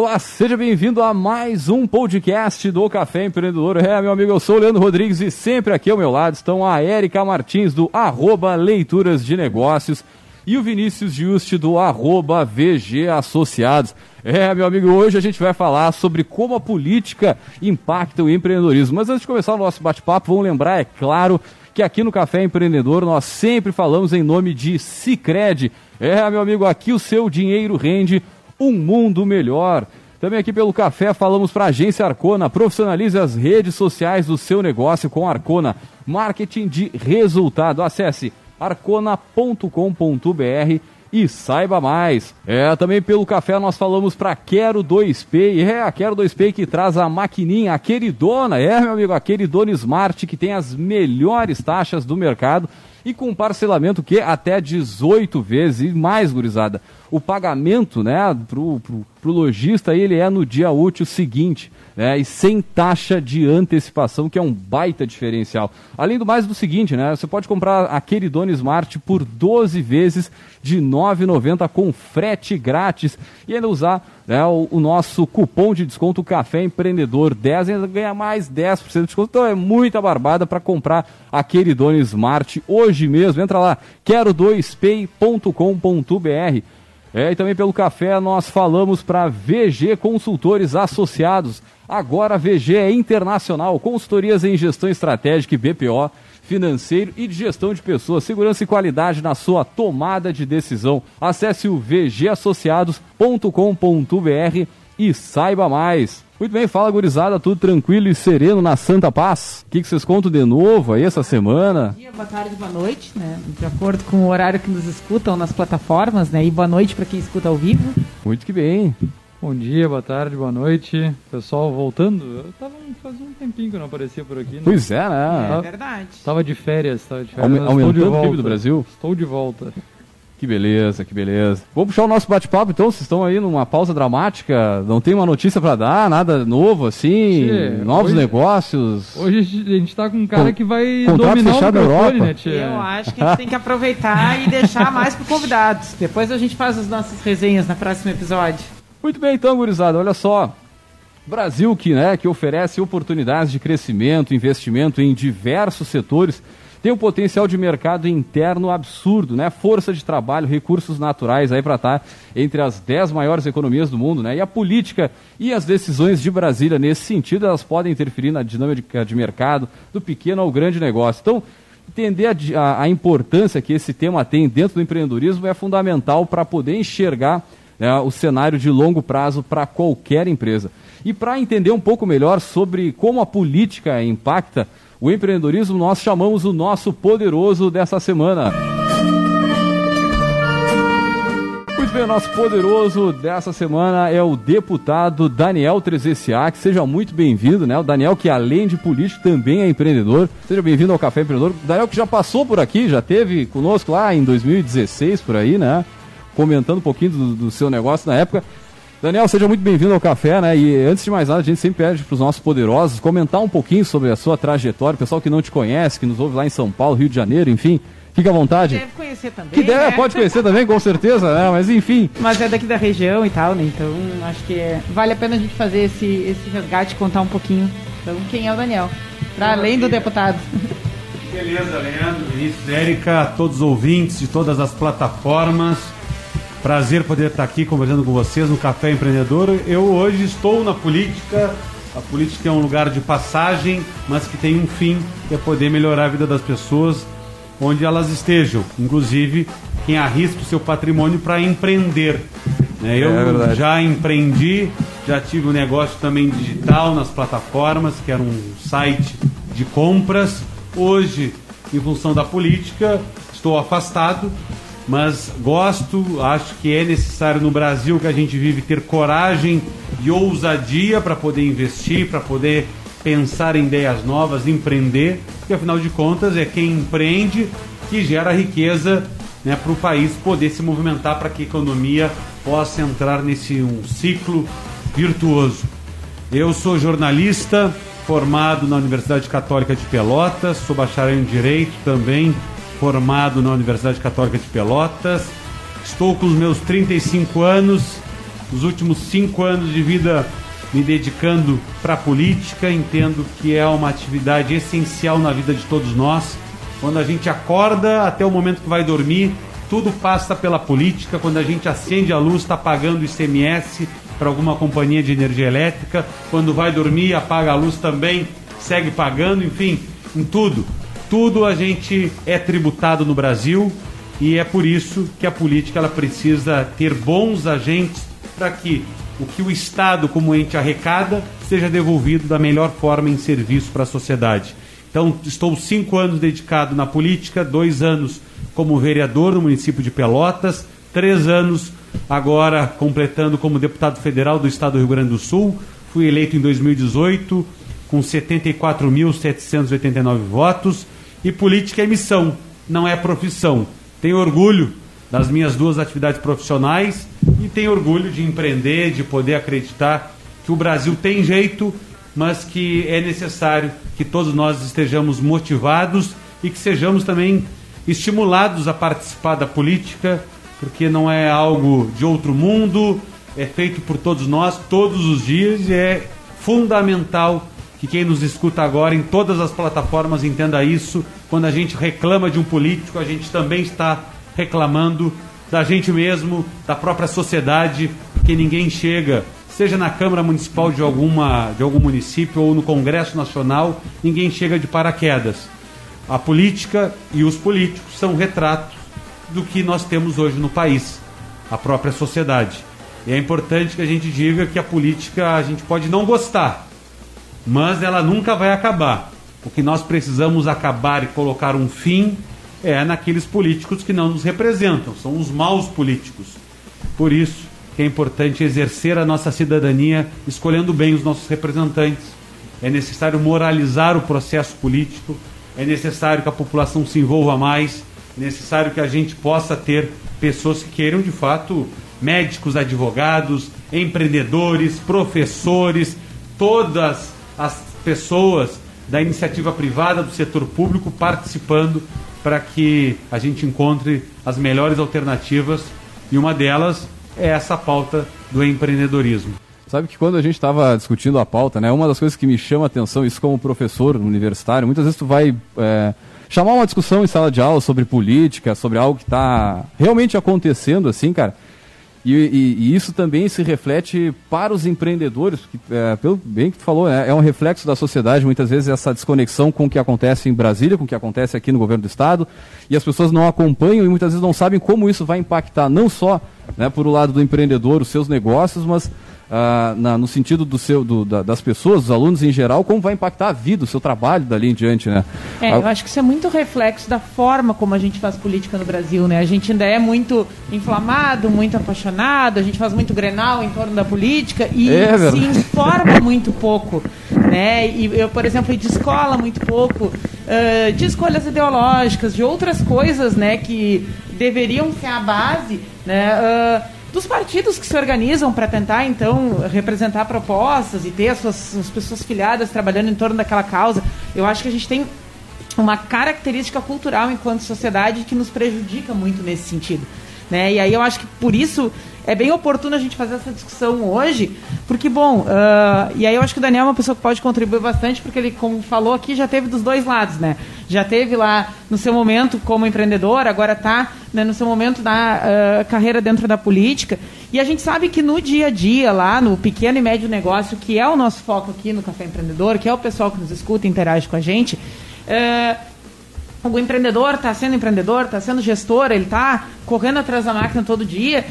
Olá, seja bem-vindo a mais um podcast do Café Empreendedor. É, meu amigo, eu sou o Leandro Rodrigues e sempre aqui ao meu lado estão a Érica Martins do arroba Leituras de Negócios e o Vinícius Juste do arroba VG Associados. É, meu amigo, hoje a gente vai falar sobre como a política impacta o empreendedorismo. Mas antes de começar o nosso bate-papo, vamos lembrar, é claro, que aqui no Café Empreendedor nós sempre falamos em nome de Cicred. É, meu amigo, aqui o seu dinheiro rende um mundo melhor. Também aqui pelo café falamos para a agência Arcona. Profissionalize as redes sociais do seu negócio com Arcona. Marketing de resultado. Acesse arcona.com.br e saiba mais. É, também pelo café nós falamos para Quero 2P. É, a Quero 2P que traz a maquininha, a queridona. É, meu amigo, a queridona Smart que tem as melhores taxas do mercado e com parcelamento que até 18 vezes e mais gurizada. O pagamento, né, pro, pro lojista ele é no dia útil seguinte, né, e sem taxa de antecipação, que é um baita diferencial. Além do mais do seguinte, né, você pode comprar a Queridone Smart por 12 vezes de R$ 9,90 com frete grátis e ainda usar né, o, o, nosso cupom de desconto Café Empreendedor 10 ainda ganha mais 10% de desconto. Então é muita barbada para comprar a Queridone Smart hoje mesmo. Entra lá, quero2pay.com.br é, e também pelo café nós falamos para VG Consultores Associados. Agora a VG é internacional, consultorias em gestão estratégica e BPO, financeiro e de gestão de pessoas, segurança e qualidade na sua tomada de decisão. Acesse o vgassociados.com.br e saiba mais. Muito bem, fala gurizada, tudo tranquilo e sereno na Santa Paz. O que, que vocês contam de novo aí essa semana? Bom dia, boa tarde, boa noite, né? De acordo com o horário que nos escutam nas plataformas, né? E boa noite para quem escuta ao vivo. Muito que bem. Bom dia, boa tarde, boa noite. Pessoal, voltando. Eu tava fazendo um tempinho que eu não aparecia por aqui. Né? Pois é, né? É verdade. Tava de férias, tava de férias. Aume aumentando o PIB do Brasil? Estou de volta. Que beleza, que beleza. Vamos puxar o nosso bate-papo então, vocês estão aí numa pausa dramática, não tem uma notícia para dar, nada novo assim, tchê, novos hoje, negócios. Hoje a gente tá com um cara com, que vai dominar o Europa. né, tchê? Eu acho que a gente tem que aproveitar e deixar mais para convidados. Depois a gente faz as nossas resenhas no próximo episódio. Muito bem então, gurizada, olha só. Brasil que, né, que oferece oportunidades de crescimento, investimento em diversos setores tem um potencial de mercado interno absurdo, né? Força de trabalho, recursos naturais aí para estar tá entre as 10 maiores economias do mundo, né? E a política e as decisões de Brasília nesse sentido, elas podem interferir na dinâmica de mercado do pequeno ao grande negócio. Então, entender a, a, a importância que esse tema tem dentro do empreendedorismo é fundamental para poder enxergar né, o cenário de longo prazo para qualquer empresa. E para entender um pouco melhor sobre como a política impacta o empreendedorismo, nós chamamos o nosso poderoso dessa semana. Muito bem, o nosso poderoso dessa semana é o deputado Daniel Trezessiak. Seja muito bem-vindo, né? O Daniel, que além de político, também é empreendedor. Seja bem-vindo ao Café Empreendedor. O Daniel, que já passou por aqui, já teve conosco lá em 2016, por aí, né? Comentando um pouquinho do, do seu negócio na época. Daniel, seja muito bem-vindo ao café, né? E antes de mais nada, a gente sempre pede para os nossos poderosos comentar um pouquinho sobre a sua trajetória, o pessoal que não te conhece, que nos ouve lá em São Paulo, Rio de Janeiro, enfim. Fique à vontade. Que deve conhecer também. Que deve, né? pode conhecer também, com certeza, né? Mas enfim. Mas é daqui da região e tal, né? Então acho que é, vale a pena a gente fazer esse, esse resgate e contar um pouquinho. Então, quem é o Daniel? Para além do deputado. Beleza, Leandro, Vinícius, Érica, todos os ouvintes de todas as plataformas. Prazer poder estar aqui conversando com vocês no Café Empreendedor. Eu hoje estou na política. A política é um lugar de passagem, mas que tem um fim, que é poder melhorar a vida das pessoas onde elas estejam. Inclusive, quem arrisca o seu patrimônio para empreender. Né? Eu é já empreendi, já tive um negócio também digital nas plataformas, que era um site de compras. Hoje, em função da política, estou afastado, mas gosto, acho que é necessário no Brasil que a gente vive ter coragem e ousadia para poder investir, para poder pensar em ideias novas, empreender, porque afinal de contas é quem empreende que gera riqueza né, para o país poder se movimentar para que a economia possa entrar nesse um ciclo virtuoso. Eu sou jornalista, formado na Universidade Católica de Pelotas, sou bacharel em Direito também formado na Universidade Católica de Pelotas. Estou com os meus 35 anos os últimos cinco anos de vida me dedicando para a política. Entendo que é uma atividade essencial na vida de todos nós. Quando a gente acorda até o momento que vai dormir, tudo passa pela política. Quando a gente acende a luz, está pagando ICMS para alguma companhia de energia elétrica. Quando vai dormir, apaga a luz também, segue pagando, enfim, em tudo. Tudo a gente é tributado no Brasil e é por isso que a política ela precisa ter bons agentes para que o que o Estado, como ente arrecada, seja devolvido da melhor forma em serviço para a sociedade. Então, estou cinco anos dedicado na política, dois anos como vereador no município de Pelotas, três anos agora completando como deputado federal do Estado do Rio Grande do Sul. Fui eleito em 2018 com 74.789 votos. E política é missão, não é profissão. Tenho orgulho das minhas duas atividades profissionais e tenho orgulho de empreender, de poder acreditar que o Brasil tem jeito, mas que é necessário que todos nós estejamos motivados e que sejamos também estimulados a participar da política, porque não é algo de outro mundo, é feito por todos nós todos os dias e é fundamental que quem nos escuta agora em todas as plataformas entenda isso. Quando a gente reclama de um político, a gente também está reclamando da gente mesmo, da própria sociedade, porque ninguém chega, seja na Câmara Municipal de, alguma, de algum município ou no Congresso Nacional, ninguém chega de paraquedas. A política e os políticos são retratos do que nós temos hoje no país, a própria sociedade. E é importante que a gente diga que a política a gente pode não gostar, mas ela nunca vai acabar. O que nós precisamos acabar e colocar um fim é naqueles políticos que não nos representam, são os maus políticos. Por isso que é importante exercer a nossa cidadania escolhendo bem os nossos representantes. É necessário moralizar o processo político, é necessário que a população se envolva mais, é necessário que a gente possa ter pessoas que queiram de fato médicos, advogados, empreendedores, professores, todas as pessoas da iniciativa privada, do setor público participando para que a gente encontre as melhores alternativas e uma delas é essa pauta do empreendedorismo. Sabe que quando a gente estava discutindo a pauta, né, uma das coisas que me chama a atenção, isso como professor universitário, muitas vezes tu vai é, chamar uma discussão em sala de aula sobre política, sobre algo que está realmente acontecendo, assim, cara, e, e, e, isso também se reflete para os empreendedores, porque, é, pelo bem que tu falou, é, é, um reflexo da sociedade, muitas vezes, essa desconexão com o que acontece em Brasília, com o que acontece aqui no governo do Estado, e as pessoas não acompanham e muitas vezes não sabem como isso vai impactar, não só né, por o lado do empreendedor, os seus negócios, mas ah, na, no sentido do seu, do, da, das pessoas, dos alunos em geral, como vai impactar a vida, o seu trabalho dali em diante, né? É, eu acho que isso é muito reflexo da forma como a gente faz política no Brasil, né? A gente ainda é muito inflamado, muito apaixonado, a gente faz muito grenal em torno da política e é, se informa muito pouco, né? E eu, por exemplo, de escola muito pouco, uh, de escolhas ideológicas, de outras coisas, né, que deveriam ser a base, né? Uh, dos partidos que se organizam para tentar, então, representar propostas e ter as suas as pessoas filiadas trabalhando em torno daquela causa. Eu acho que a gente tem uma característica cultural enquanto sociedade que nos prejudica muito nesse sentido. Né? E aí eu acho que por isso é bem oportuno a gente fazer essa discussão hoje, porque, bom, uh, e aí eu acho que o Daniel é uma pessoa que pode contribuir bastante, porque ele, como falou aqui, já teve dos dois lados, né? Já teve lá no seu momento como empreendedor, agora está né, no seu momento da uh, carreira dentro da política. E a gente sabe que no dia a dia, lá no pequeno e médio negócio, que é o nosso foco aqui no Café Empreendedor, que é o pessoal que nos escuta e interage com a gente, uh, o empreendedor está sendo empreendedor, está sendo gestor, ele está correndo atrás da máquina todo dia.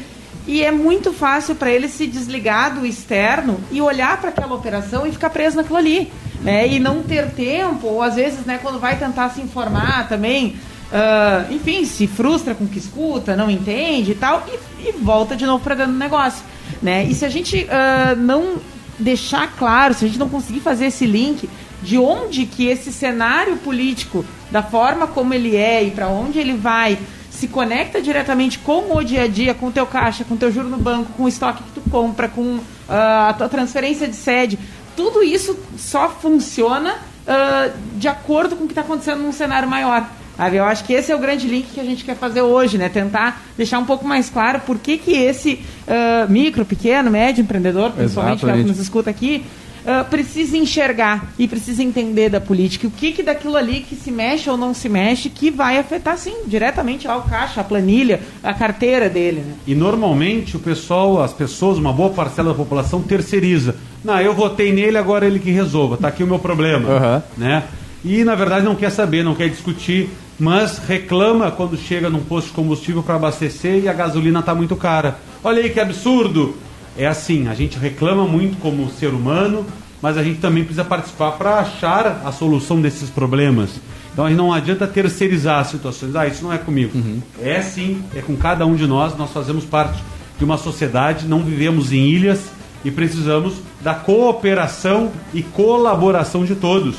E é muito fácil para ele se desligar do externo e olhar para aquela operação e ficar preso naquilo ali. Né? E não ter tempo, ou às vezes, né, quando vai tentar se informar também, uh, enfim, se frustra com o que escuta, não entende e tal, e, e volta de novo para dentro do negócio. Né? E se a gente uh, não deixar claro, se a gente não conseguir fazer esse link de onde que esse cenário político, da forma como ele é e para onde ele vai, se conecta diretamente com o dia a dia, com o teu caixa, com o teu juro no banco, com o estoque que tu compra, com uh, a tua transferência de sede, tudo isso só funciona uh, de acordo com o que está acontecendo num cenário maior. Eu acho que esse é o grande link que a gente quer fazer hoje, né? Tentar deixar um pouco mais claro por que, que esse uh, micro, pequeno, médio empreendedor, principalmente que, é que nos escuta aqui, uh, precisa enxergar e precisa entender da política. O que, que daquilo ali que se mexe ou não se mexe que vai afetar, sim, diretamente lá o caixa, a planilha, a carteira dele. Né? E normalmente o pessoal, as pessoas, uma boa parcela da população terceiriza. Não, eu votei nele, agora ele que resolva. Tá aqui o meu problema. Uhum. Né? E na verdade não quer saber, não quer discutir mas reclama quando chega num posto de combustível para abastecer e a gasolina está muito cara. Olha aí que absurdo! É assim, a gente reclama muito como ser humano, mas a gente também precisa participar para achar a solução desses problemas. Então a gente não adianta terceirizar as situações. Ah, isso não é comigo. Uhum. É sim, é com cada um de nós. Nós fazemos parte de uma sociedade, não vivemos em ilhas e precisamos da cooperação e colaboração de todos.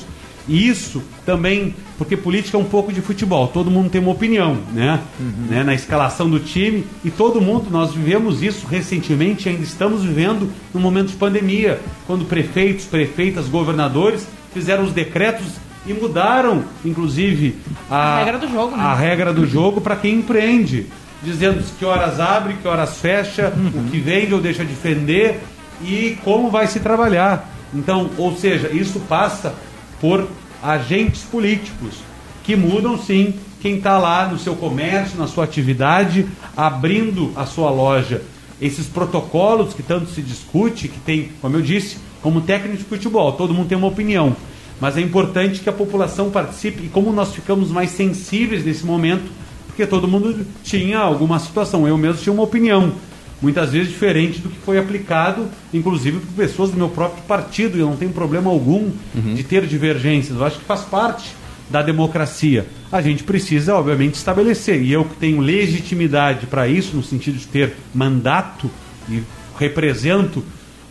E isso também, porque política é um pouco de futebol, todo mundo tem uma opinião, né? Uhum. né? Na escalação do time, e todo mundo, nós vivemos isso recentemente, ainda estamos vivendo no momento de pandemia, quando prefeitos, prefeitas, governadores fizeram os decretos e mudaram, inclusive, a, a regra do jogo, né? a regra do jogo para quem empreende, dizendo que horas abre, que horas fecha, uhum. o que vende ou deixa de vender e como vai se trabalhar. Então, ou seja, isso passa por agentes políticos que mudam sim quem está lá no seu comércio, na sua atividade, abrindo a sua loja. Esses protocolos que tanto se discute, que tem, como eu disse, como técnico de futebol, todo mundo tem uma opinião. Mas é importante que a população participe e como nós ficamos mais sensíveis nesse momento, porque todo mundo tinha alguma situação. Eu mesmo tinha uma opinião muitas vezes diferente do que foi aplicado, inclusive por pessoas do meu próprio partido, e eu não tenho problema algum uhum. de ter divergências. Eu acho que faz parte da democracia. A gente precisa, obviamente, estabelecer. E eu que tenho legitimidade para isso, no sentido de ter mandato e represento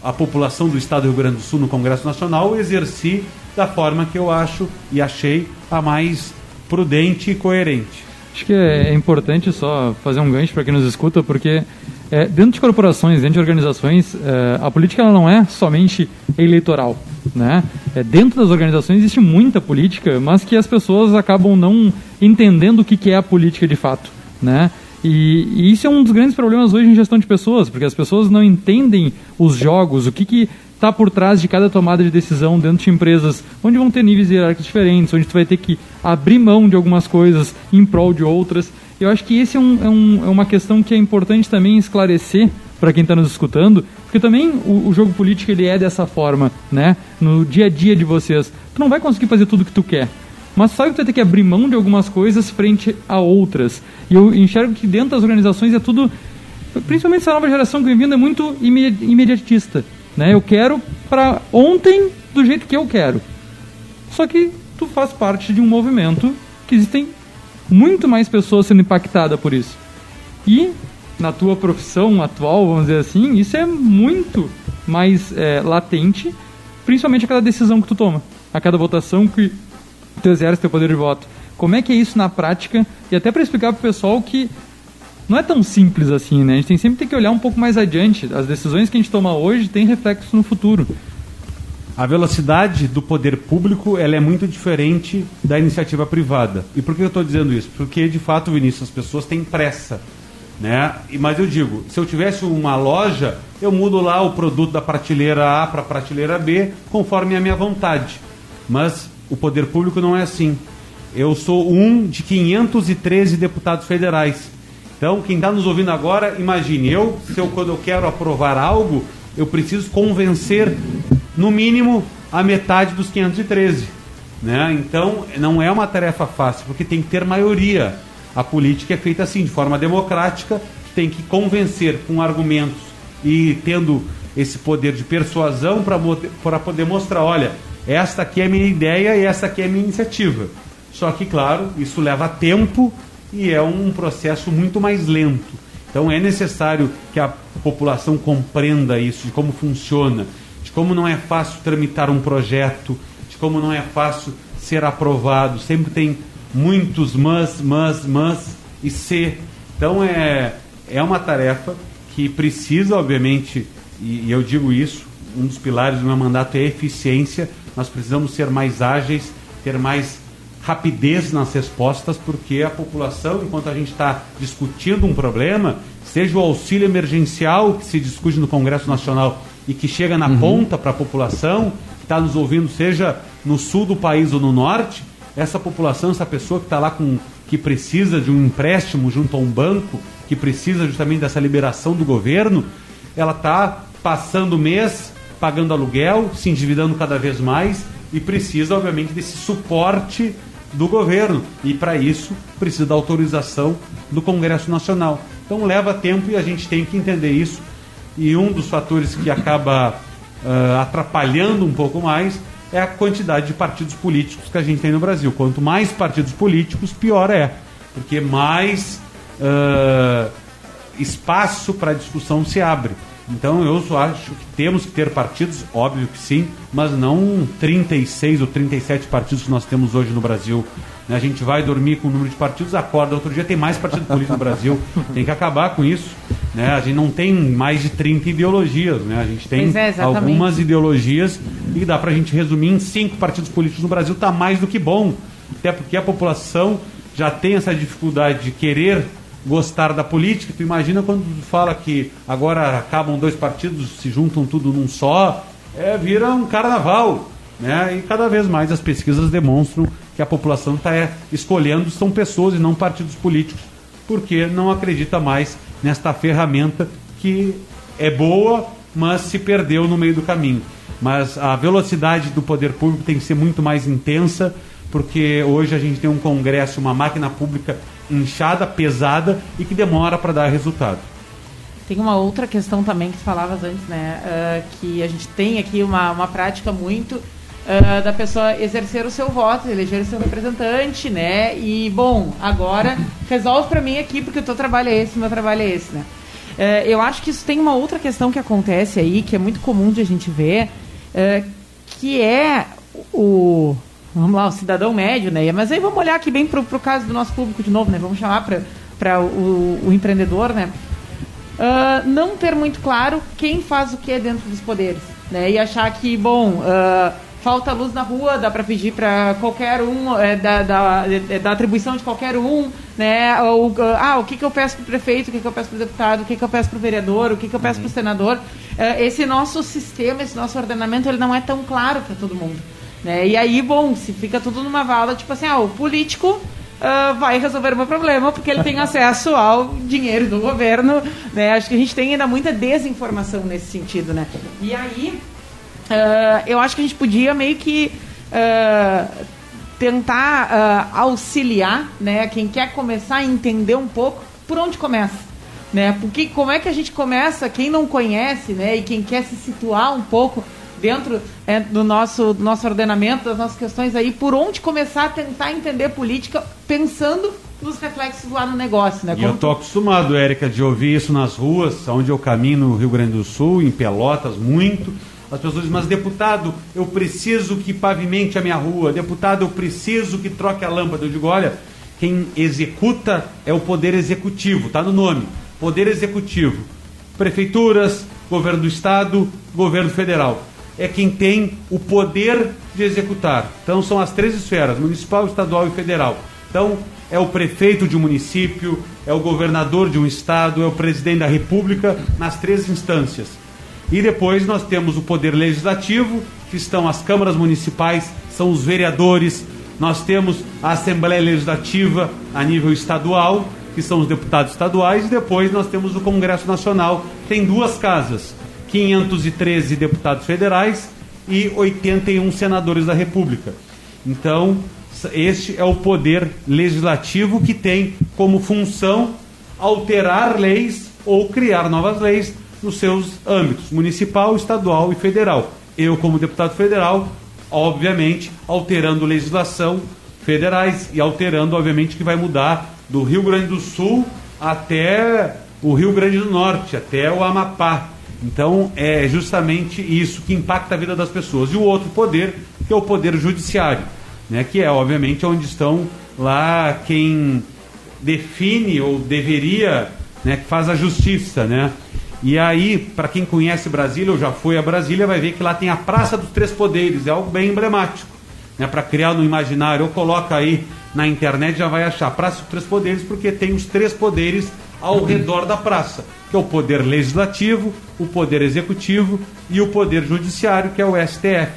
a população do Estado do Rio Grande do Sul no Congresso Nacional, exerci da forma que eu acho e achei a mais prudente e coerente. Acho que é importante só fazer um gancho para quem nos escuta, porque é, dentro de corporações, dentro de organizações, é, a política ela não é somente eleitoral. Né? É, dentro das organizações existe muita política, mas que as pessoas acabam não entendendo o que, que é a política de fato. Né? E, e, isso é um dos grandes problemas hoje em gestão de pessoas, porque as pessoas não entendem os jogos, o que, que está por trás de cada tomada de decisão dentro de empresas onde vão ter níveis hierárquicos diferentes, onde tu vai ter que abrir mão de algumas coisas em prol de outras. Eu acho que esse é, um, é, um, é uma questão que é importante também esclarecer para quem está nos escutando, porque também o, o, jogo político ele é dessa forma, né? No dia a dia de vocês, tu não vai conseguir fazer tudo que tu quer, mas sabe que tu vai ter que abrir mão de algumas coisas frente a outras. E eu enxergo que dentro das organizações é tudo, principalmente essa nova geração que vem vindo é muito imediatista, né? Eu quero para ontem do jeito que eu quero. Só que tu faz parte de um movimento que existem muito mais pessoas sendo impactadas por isso. E na tua profissão atual, vamos dizer assim, isso é muito mais é, latente, principalmente a cada decisão que tu toma, a cada votação que tu exerce teu poder de voto. Como é que é isso na prática? E até para explicar pro pessoal que não é tão simples assim, né? A gente tem sempre que olhar um pouco mais adiante. As decisões que a gente toma hoje têm reflexo no futuro. A velocidade do poder público ela é muito diferente da iniciativa privada. E por que eu estou dizendo isso? Porque, de fato, Vinícius, as pessoas têm pressa. Né? Mas eu digo, se eu tivesse uma loja, eu mudo lá o produto da prateleira A para a prateleira B, conforme a minha vontade. Mas o poder público não é assim. Eu sou um de 513 deputados federais. Então, quem está nos ouvindo agora, imagine, eu, se eu, quando eu quero aprovar algo, eu preciso convencer no mínimo a metade dos 513. Né? Então, não é uma tarefa fácil, porque tem que ter maioria. A política é feita assim, de forma democrática, tem que convencer com argumentos e tendo esse poder de persuasão para poder mostrar: olha, esta aqui é a minha ideia e esta aqui é a minha iniciativa. Só que, claro, isso leva tempo e é um processo muito mais lento. Então é necessário que a população compreenda isso, de como funciona, de como não é fácil tramitar um projeto, de como não é fácil ser aprovado, sempre tem muitos mas, mas, mas e se. Então é, é uma tarefa que precisa, obviamente, e, e eu digo isso, um dos pilares do meu mandato é a eficiência, nós precisamos ser mais ágeis, ter mais rapidez nas respostas, porque a população, enquanto a gente está discutindo um problema, seja o auxílio emergencial que se discute no Congresso Nacional e que chega na uhum. ponta para a população, que está nos ouvindo, seja no sul do país ou no norte, essa população, essa pessoa que está lá com que precisa de um empréstimo junto a um banco, que precisa justamente dessa liberação do governo, ela está passando o mês pagando aluguel, se endividando cada vez mais e precisa, obviamente, desse suporte do governo. E para isso precisa da autorização do Congresso Nacional. Então leva tempo e a gente tem que entender isso. E um dos fatores que acaba uh, atrapalhando um pouco mais é a quantidade de partidos políticos que a gente tem no Brasil. Quanto mais partidos políticos, pior é. Porque mais uh, espaço para discussão se abre. Então eu só acho que temos que ter partidos, óbvio que sim, mas não 36 ou 37 partidos que nós temos hoje no Brasil. Né? A gente vai dormir com o número de partidos, acorda outro dia tem mais partido político no Brasil. Tem que acabar com isso. Né? A gente não tem mais de 30 ideologias, né? A gente tem é, algumas ideologias e dá para a gente resumir em cinco partidos políticos no Brasil, está mais do que bom. Até porque a população já tem essa dificuldade de querer gostar da política. Tu imagina quando tu fala que agora acabam dois partidos, se juntam tudo num só, é, vira um carnaval. Né? E cada vez mais as pesquisas demonstram que a população está é, escolhendo são pessoas e não partidos políticos, porque não acredita mais nesta ferramenta que é boa, mas se perdeu no meio do caminho. Mas a velocidade do poder público tem que ser muito mais intensa, porque hoje a gente tem um Congresso, uma máquina pública inchada, pesada e que demora para dar resultado. Tem uma outra questão também que falavas antes, né? Uh, que a gente tem aqui uma, uma prática muito uh, da pessoa exercer o seu voto, eleger o seu representante, né? E, bom, agora resolve para mim aqui porque o teu trabalho é esse, meu trabalho é esse, né? Uh, eu acho que isso tem uma outra questão que acontece aí, que é muito comum de a gente ver, que é o vamos lá, o cidadão médio, né? Mas aí vamos olhar aqui bem para o caso do nosso público de novo, né? Vamos chamar para o, o, empreendedor, né? Uh, não ter muito claro quem faz o que dentro dos poderes, né? E achar que, bom, uh, falta luz na rua, dá para pedir para qualquer um, é, da, da, é, da, atribuição de qualquer um, né? Ou, ah, o que, que eu peço para o prefeito, o que, que eu peço para o deputado, o que, que eu peço para o vereador, o que, que eu peço uhum. para o senador. Uh, esse nosso sistema, esse nosso ordenamento, ele não é tão claro para todo mundo. Né? E aí, bom, se fica tudo numa vala, tipo assim, ah, o político uh, vai resolver o meu problema porque ele tem acesso ao dinheiro do governo, né? Acho que a gente tem ainda muita desinformação nesse sentido, né? E aí, uh, eu acho que a gente podia meio que uh, tentar auxiliar, né? Quem quer começar a entender um pouco por onde começa. Né? Porque como é que a gente começa, quem não conhece, né, e quem quer se situar um pouco dentro é, do nosso, do nosso ordenamento, das nossas questões aí, por onde começar a tentar entender política pensando nos reflexos lá no negócio, né? E eu tô acostumado, Érica, de ouvir isso nas ruas, onde eu caminho no Rio Grande do Sul, em Pelotas, muito. As pessoas dizem, mas deputado, eu preciso que pavimente a minha rua, deputado, eu preciso que troque a lâmpada. Eu digo, olha, quem executa é o poder executivo, tá no nome. Poder executivo. Prefeituras, governo do estado, governo federal é quem tem o poder de executar. Então são as três esferas: municipal, estadual e federal. Então é o prefeito de um município, é o governador de um estado, é o presidente da república nas três instâncias. E depois nós temos o poder legislativo, que estão as câmaras municipais, são os vereadores, nós temos a Assembleia Legislativa a nível estadual, que são os deputados estaduais, e depois nós temos o Congresso Nacional, tem duas casas, 513 deputados federais e 81 senadores da República. Então, este é o poder legislativo que tem como função alterar leis ou criar novas leis nos seus âmbitos municipal, estadual e federal. Eu, como deputado federal, obviamente, alterando legislação federais e alterando, obviamente, que vai mudar do Rio Grande do Sul até o Rio Grande do Norte, até o Amapá. Então é justamente isso que impacta a vida das pessoas. E o outro poder, que é o poder judiciário, né, que é obviamente onde estão lá quem define ou deveria, né, que faz a justiça, né? E aí, para quem conhece Brasília ou já foi a Brasília, vai ver que lá tem a Praça dos Três Poderes, é algo bem emblemático. né, para criar no imaginário, ou coloca aí na internet, já vai achar Praça dos Três Poderes, porque tem os três poderes ao redor da praça, que é o poder legislativo, o poder executivo e o poder judiciário, que é o STF.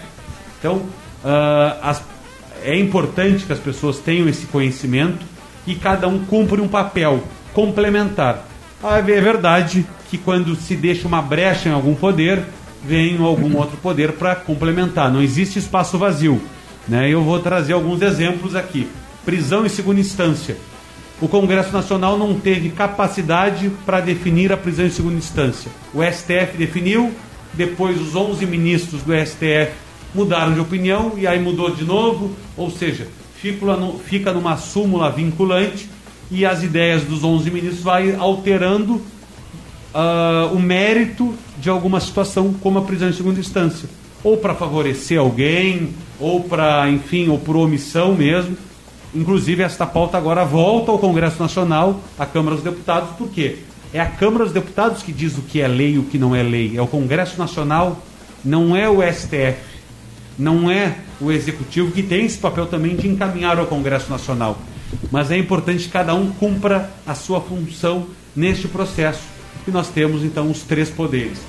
Então, uh, as, é importante que as pessoas tenham esse conhecimento e cada um cumpre um papel complementar. Ah, é verdade que quando se deixa uma brecha em algum poder, vem algum outro poder para complementar. Não existe espaço vazio. Né? Eu vou trazer alguns exemplos aqui. Prisão em segunda instância. O Congresso Nacional não teve capacidade para definir a prisão em segunda instância. O STF definiu, depois os 11 ministros do STF mudaram de opinião e aí mudou de novo, ou seja, fica numa súmula vinculante e as ideias dos 11 ministros vai alterando uh, o mérito de alguma situação, como a prisão em segunda instância, ou para favorecer alguém, ou para, enfim, ou por omissão mesmo. Inclusive, esta pauta agora volta ao Congresso Nacional, à Câmara dos Deputados, por quê? É a Câmara dos Deputados que diz o que é lei e o que não é lei. É o Congresso Nacional, não é o STF, não é o Executivo, que tem esse papel também de encaminhar ao Congresso Nacional. Mas é importante que cada um cumpra a sua função neste processo. E nós temos então os três poderes.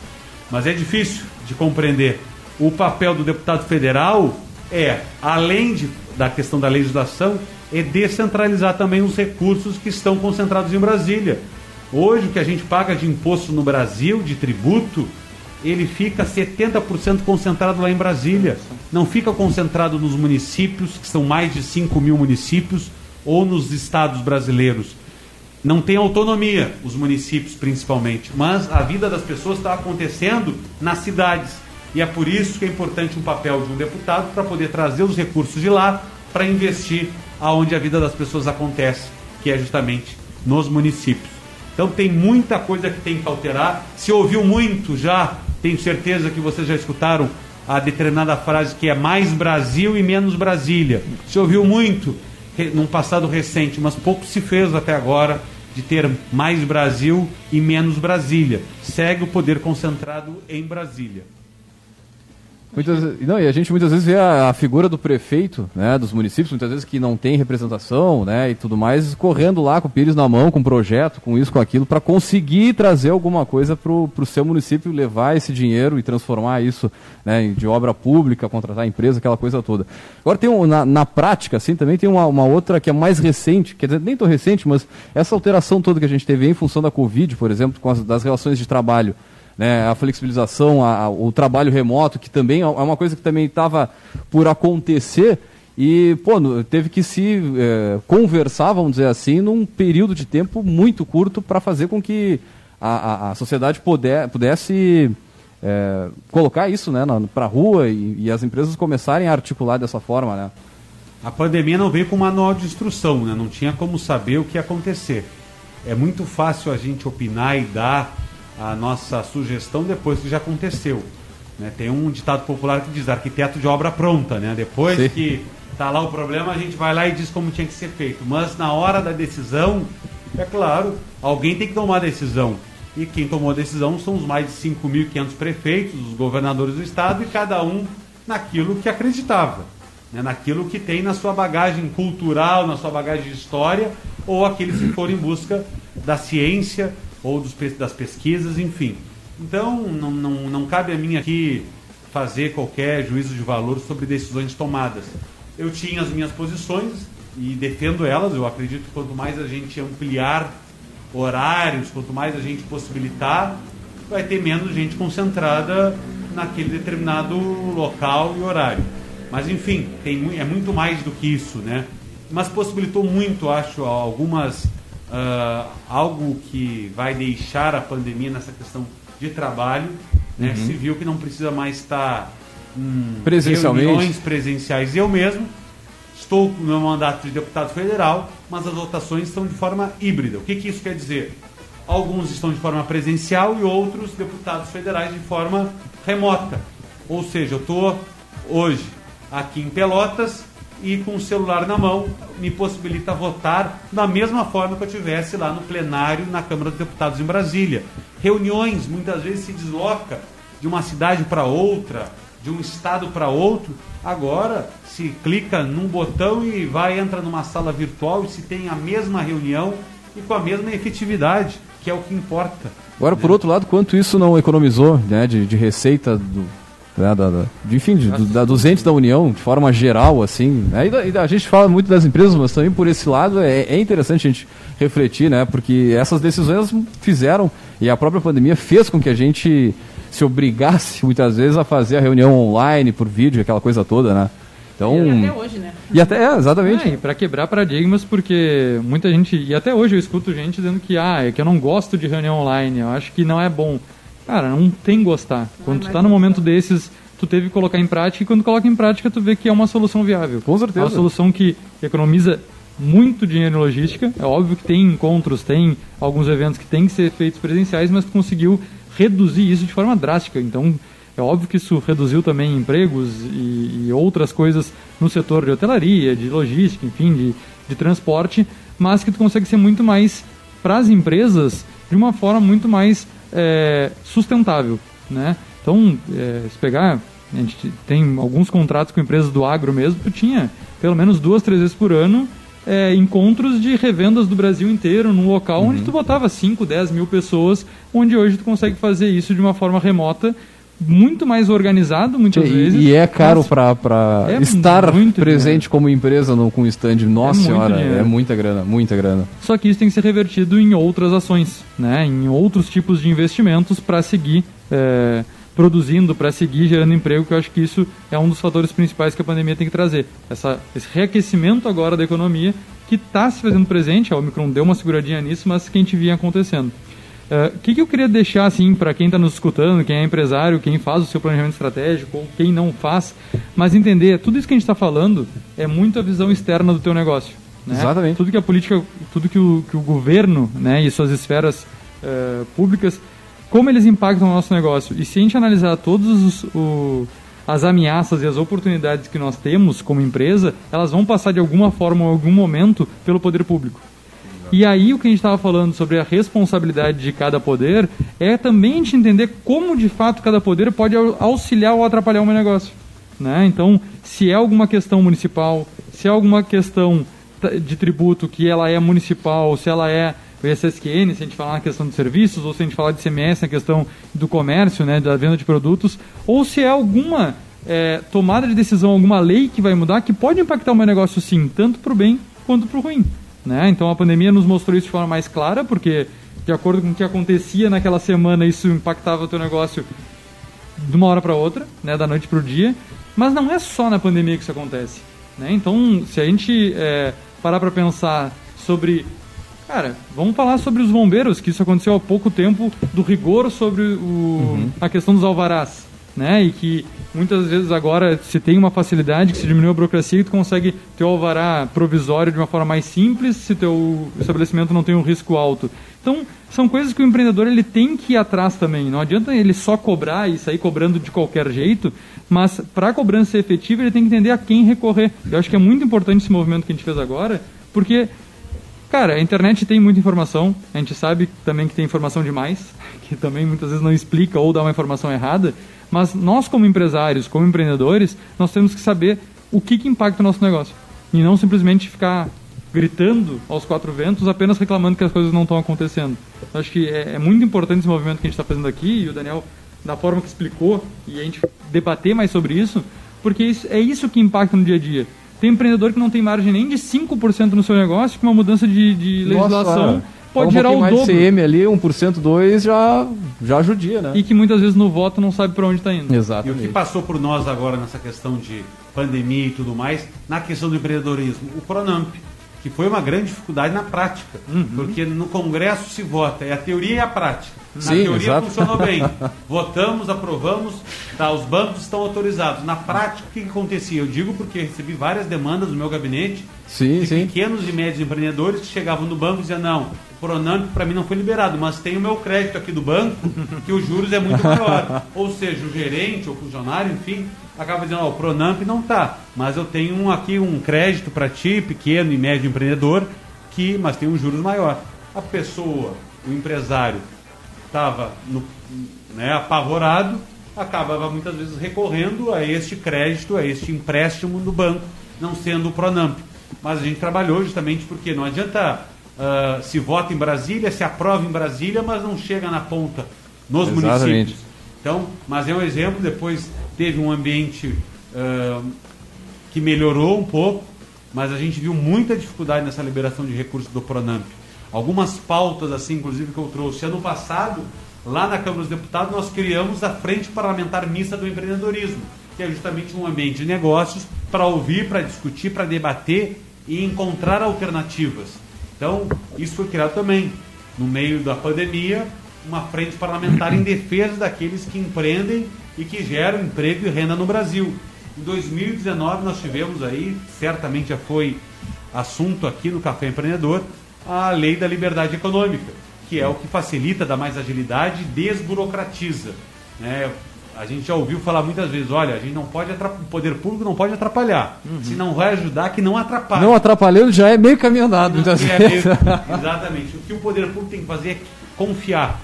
Mas é difícil de compreender. O papel do deputado federal é, além de da questão da legislação é descentralizar também os recursos que estão concentrados em Brasília. Hoje, o que a gente paga de imposto no Brasil, de tributo, ele fica 70% concentrado lá em Brasília. Não fica concentrado nos municípios, que são mais de 5 mil municípios, ou nos estados brasileiros. Não tem autonomia, os municípios principalmente, mas a vida das pessoas está acontecendo nas cidades. E é por isso que é importante um papel de um deputado para poder trazer os recursos de lá para investir aonde a vida das pessoas acontece, que é justamente nos municípios. Então tem muita coisa que tem que alterar. Se ouviu muito já, tenho certeza que vocês já escutaram a determinada frase que é mais Brasil e menos Brasília. Se ouviu muito num passado recente, mas pouco se fez até agora de ter mais Brasil e menos Brasília. Segue o poder concentrado em Brasília. Muitas, não, e a gente muitas vezes vê a, a, figura do prefeito, né, dos municípios, muitas vezes que não tem representação, né, e tudo mais, correndo lá com o Pires na mão, com um projeto, com isso, com aquilo, para conseguir trazer alguma coisa para o seu município, levar esse dinheiro e transformar isso né, de obra pública, contratar empresa, aquela coisa toda. Agora tem um, na, na prática, assim, também tem uma, uma, outra que é mais recente, quer dizer, nem tão recente, mas essa alteração toda que a gente teve em função da Covid, por exemplo, com as das relações de trabalho né, a flexibilização, a, o trabalho remoto, que também é, é uma coisa que também estava por acontecer e pô, teve que se é, conversar, vamos dizer assim, num período de tempo muito curto para fazer com que a, a, a sociedade puder, pudesse é, colocar isso né, para a rua e, e, as empresas começarem a articular dessa forma. Né? A pandemia não veio com manual de instrução, né? não tinha como saber o que ia acontecer. É muito fácil a gente opinar e dar a nossa sugestão depois que já aconteceu. Né? Tem um ditado popular que diz arquiteto de obra pronta, né? Depois Sim. que está lá o problema, a gente vai lá e diz como tinha que ser feito. Mas na hora da decisão, é claro, alguém tem que tomar a decisão. E quem tomou a decisão são os mais de 5.500 prefeitos, os governadores do estado, e cada um naquilo que acreditava, né? naquilo que tem na sua bagagem cultural, na sua bagagem de história, ou aqueles que foram em busca da ciência, ou dos, das pesquisas, enfim. Então, não, não, não cabe a mim aqui fazer qualquer juízo de valor sobre decisões tomadas. Eu tinha as minhas posições e defendo elas. Eu acredito que quanto mais a gente ampliar horários, quanto mais a gente possibilitar, vai ter menos gente concentrada naquele determinado local e horário. Mas enfim, tem, é muito mais do que isso, né? Mas possibilitou muito, acho, algumas uh, algo que vai deixar a pandemia nessa questão de trabalho. Né? Uhum. Se viu que não precisa mais estar em Presencialmente. reuniões presenciais. Eu mesmo estou no meu mandato de deputado federal, mas as votações estão de forma híbrida. O que, que isso quer dizer? Alguns estão de forma presencial e outros deputados federais de forma remota. Ou seja, eu estou hoje aqui em Pelotas e com o celular na mão me possibilita votar da mesma forma que eu tivesse lá no plenário na Câmara dos Deputados em Brasília. Reuniões, muitas vezes se desloca de uma cidade para outra, de um estado para outro, agora se clica num botão e vai, entra numa sala virtual e se tem a mesma reunião e com a mesma efetividade, que é o que importa. Agora, por outro lado, quanto isso não economizou né, de, de receita do, né, da, da, de, enfim, de, do, da, dos entes da União, de forma geral, assim. Né, e, a gente fala muito das empresas, mas também por esse lado é, é, interessante a gente refletir, né? Porque essas decisões fizeram, e a própria pandemia fez com que a gente se obrigasse muitas vezes a fazer a reunião online, por vídeo, aquela coisa toda, né? Então, e até hoje, né? E até, é, exatamente. É, para quebrar paradigmas, porque muita gente, e até hoje eu escuto gente dizendo que, ah, é que eu não gosto de reunião online, eu acho que não é bom. Cara, não tem gostar. Quando tu tá no momento desses, tu teve que colocar em prática, e quando coloca em prática, tu vê que é uma solução viável. Com certeza. É uma solução que economiza muito dinheiro em logística. É óbvio que tem encontros, tem alguns eventos que têm que ser feitos presenciais, mas tu conseguiu reduzir isso de forma drástica. Então, é óbvio que isso reduziu também empregos e, e outras coisas no setor de hotelaria, de logística, enfim, de, de transporte, mas que tu consegue ser muito mais para as empresas de uma forma muito mais é, sustentável, né? Então, é, se pegar, a gente tem alguns contratos com empresas do agro mesmo, tu tinha pelo menos duas, três vezes por ano é, encontros de revendas do Brasil inteiro, num local uhum. onde tu botava 5, 10 mil pessoas, onde hoje tu consegue fazer isso de uma forma remota, muito mais organizado muitas e, vezes. E é caro para é estar presente dinheiro. como empresa no, com stand. Nossa é senhora, dinheiro. é muita grana, muita grana. Só que isso tem que ser revertido em outras ações, né? em outros tipos de investimentos para seguir. É, produzindo para seguir gerando emprego, que eu acho que isso é um dos fatores principais que a pandemia tem que trazer. Essa, esse reaquecimento agora da economia que está se fazendo presente, a Omicron deu uma seguradinha nisso, mas que a gente vinha acontecendo. O uh, que, que eu queria deixar assim para quem está nos escutando, quem é empresário, quem faz o seu planejamento estratégico ou quem não faz, mas entender tudo isso que a gente está falando é muito a visão externa do teu negócio. Né? Exatamente. Tudo que a política, tudo que o, que o governo né, e suas esferas uh, públicas como eles impactam o nosso negócio. E se a gente analisar todas as ameaças e as oportunidades que nós temos como empresa, elas vão passar de alguma forma, em algum momento, pelo poder público. E aí o que a gente estava falando sobre a responsabilidade de cada poder é também a gente entender como de fato cada poder pode auxiliar ou atrapalhar o meu negócio. Né? Então, se é alguma questão municipal, se é alguma questão de tributo que ela é municipal, se ela é o ISSQN, se a gente falar na questão de serviços, ou se a gente falar de CMS na questão do comércio, né, da venda de produtos, ou se é alguma é, tomada de decisão, alguma lei que vai mudar, que pode impactar o meu negócio sim, tanto para o bem quanto para o ruim. Né? Então a pandemia nos mostrou isso de forma mais clara, porque de acordo com o que acontecia naquela semana, isso impactava o teu negócio de uma hora para outra, né, da noite para o dia. Mas não é só na pandemia que isso acontece. Né? Então, se a gente é, parar para pensar sobre Cara, vamos falar sobre os bombeiros, que isso aconteceu há pouco tempo, do rigor sobre o, uhum. a questão dos alvarás. Né? E que muitas vezes agora se tem uma facilidade que se diminui a burocracia e tu consegue ter o alvará provisório de uma forma mais simples se teu estabelecimento não tem um risco alto. Então, são coisas que o empreendedor ele tem que ir atrás também. Não adianta ele só cobrar e sair cobrando de qualquer jeito, mas para a cobrança ser efetiva, ele tem que entender a quem recorrer. Eu acho que é muito importante esse movimento que a gente fez agora, porque Cara, a internet tem muita informação, a gente sabe também que tem informação demais, que também muitas vezes não explica ou dá uma informação errada, mas nós como empresários, como empreendedores, nós temos que saber o que, que impacta o nosso negócio. E não simplesmente ficar gritando aos quatro ventos, apenas reclamando que as coisas não estão acontecendo. Eu acho que é, é, muito importante esse movimento que a gente está fazendo aqui, e o Daniel, da forma que explicou, e a gente debater mais sobre isso, porque isso, é isso que impacta no dia a dia. Tem empreendedor que não tem margem nem de 5% no seu negócio, que uma mudança de, de legislação Nossa, pode um gerar o dobro. CM ali, 1%, 2% já, já ajudia, né? E que muitas vezes no voto não sabe para onde está indo. Exato. E o que passou por nós agora nessa questão de pandemia e tudo mais, na questão do empreendedorismo, o Pronamp, que foi uma grande dificuldade na prática, uhum. porque no Congresso se vota, é a teoria e a prática. Na Sim, teoria exato. funcionou bem. Votamos, aprovamos, tá, os bancos estão autorizados. Na prática, o que, que acontecia? Eu digo porque recebi várias demandas no meu gabinete sim, de sim. pequenos e médios empreendedores que chegavam no banco e diziam, não, o Pronamp para mim não foi liberado, mas tem o meu crédito aqui do banco, que os juros é muito maior. Ou seja, o gerente ou o funcionário, enfim, acaba dizendo, oh, o Pronamp não tá, mas eu tenho um, aqui um crédito para ti, pequeno e médio empreendedor, que, mas tem um juros maior. A pessoa, o empresário, estava né, apavorado acabava muitas vezes recorrendo a este crédito, a este empréstimo do banco, não sendo o Pronamp. Mas a gente trabalhou justamente porque não adianta uh, se vota em Brasília, se aprova em Brasília, mas não chega na ponta nos Exatamente. municípios. Então, mas é um exemplo, depois teve um ambiente uh, que melhorou um pouco, mas a gente viu muita dificuldade nessa liberação de recursos do Pronamp. Algumas pautas, assim, inclusive, que eu trouxe ano passado, lá na Câmara dos Deputados, nós criamos a Frente Parlamentar Mista do Empreendedorismo, que é justamente um ambiente de negócios para ouvir, para discutir, para debater e encontrar alternativas. Então, isso foi criado também, no meio da pandemia, uma frente parlamentar em defesa daqueles que empreendem e que geram emprego e renda no Brasil. Em 2019 nós tivemos aí, certamente já foi assunto aqui no Café Empreendedor, a lei da liberdade econômica, que é o que facilita, dá mais agilidade e desburocratiza. Né? A gente já ouviu falar muitas vezes, olha, a gente não pode o poder público não pode atrapalhar. Uhum. Se não vai ajudar, que não atrapalhe. Não atrapalhando já é meio andado, muitas é. Meio, exatamente. O que o poder público tem que fazer é confiar.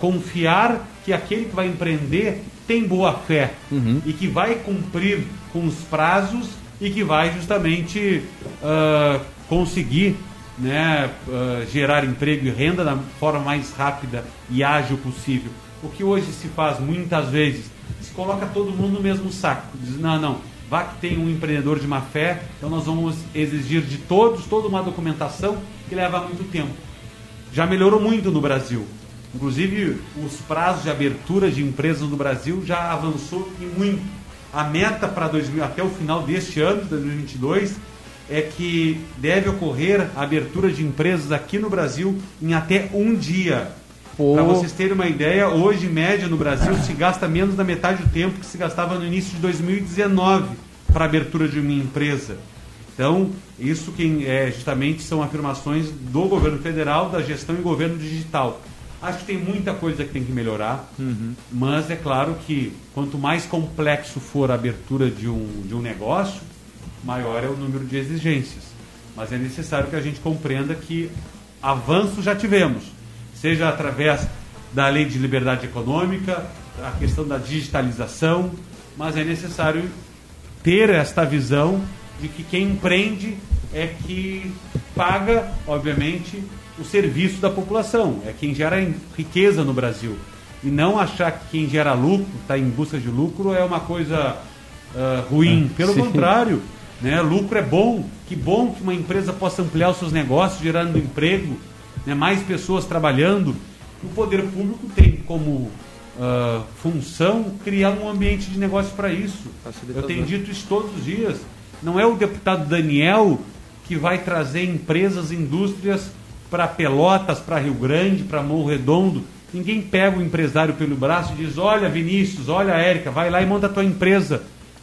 Confiar que aquele que vai empreender tem boa fé uhum. e que vai cumprir com os prazos e que vai justamente uh, conseguir né, uh, gerar emprego e renda da forma mais rápida e ágil possível. O que hoje se faz muitas vezes, se coloca todo mundo no mesmo saco. Diz, não, não, vá que tem um empreendedor de má fé, então nós vamos exigir de todos toda uma documentação que leva muito tempo. Já melhorou muito no Brasil. Inclusive, os prazos de abertura de empresas no Brasil já avançou e muito. A meta para 2000 até o final deste ano, de 2022, é que deve ocorrer a abertura de empresas aqui no Brasil em até um dia. Para vocês terem uma ideia, hoje, em média, no Brasil, se gasta menos da metade do tempo que se gastava no início de 2019 para a abertura de uma empresa. Então, isso que é, justamente são afirmações do governo federal, da gestão e governo digital. Acho que tem muita coisa que tem que melhorar, uhum. mas é claro que quanto mais complexo for a abertura de um, de um negócio, maior é o número de exigências. Mas é necessário que a gente compreenda que avanços já tivemos, seja através da lei de liberdade econômica, a questão da digitalização, mas é necessário ter esta visão de que quem empreende é que paga, obviamente, o serviço da população, é quem gera riqueza no Brasil. E não achar que quem gera lucro, está em busca de lucro, é uma coisa uh, ruim. Pelo Sim. contrário, né? Lucro é bom, que bom que uma empresa possa ampliar os seus negócios, gerando emprego, né? mais pessoas trabalhando. O poder público tem como uh, função criar um ambiente de negócio para isso. Eu tenho dito isso todos os dias. Não é o deputado Daniel que vai trazer empresas, indústrias para Pelotas, para Rio Grande, para Morro Redondo. Ninguém pega o empresário pelo braço e diz: Olha, Vinícius, olha, Érica, vai lá e monta a tua empresa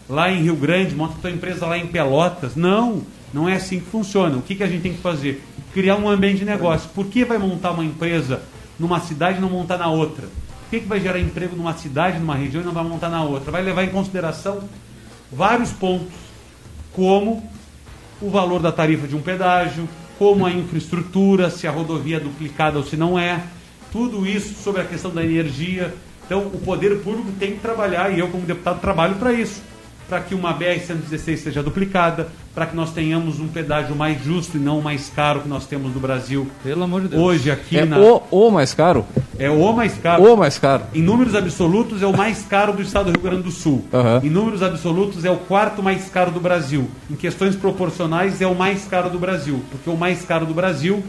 lá em Rio Grande, monta tua empresa lá em Pelotas. Não, não é assim que funciona. O que, que a gente tem que fazer? Criar um ambiente de negócio. Por que vai montar uma empresa numa cidade e não montar na outra? Por que, que vai gerar emprego numa cidade, numa região e não vai montar na outra? Vai levar em consideração vários pontos, como o valor da tarifa de um pedágio, como a infraestrutura, se a rodovia é duplicada ou se não é, tudo isso sobre a questão da energia. Então, o poder público tem que trabalhar, e eu, como deputado, trabalho para isso para que uma BR-116 seja duplicada, para que nós tenhamos um pedágio mais justo e não o mais caro que nós temos no Brasil. Pelo amor de Deus. Hoje aqui é na... o, o mais caro? É o mais caro. O mais caro. Em números absolutos é o mais caro do estado do Rio Grande do Sul. Uhum. Em números absolutos é o quarto mais caro do Brasil. Em questões proporcionais é o mais caro do Brasil, porque o mais caro do Brasil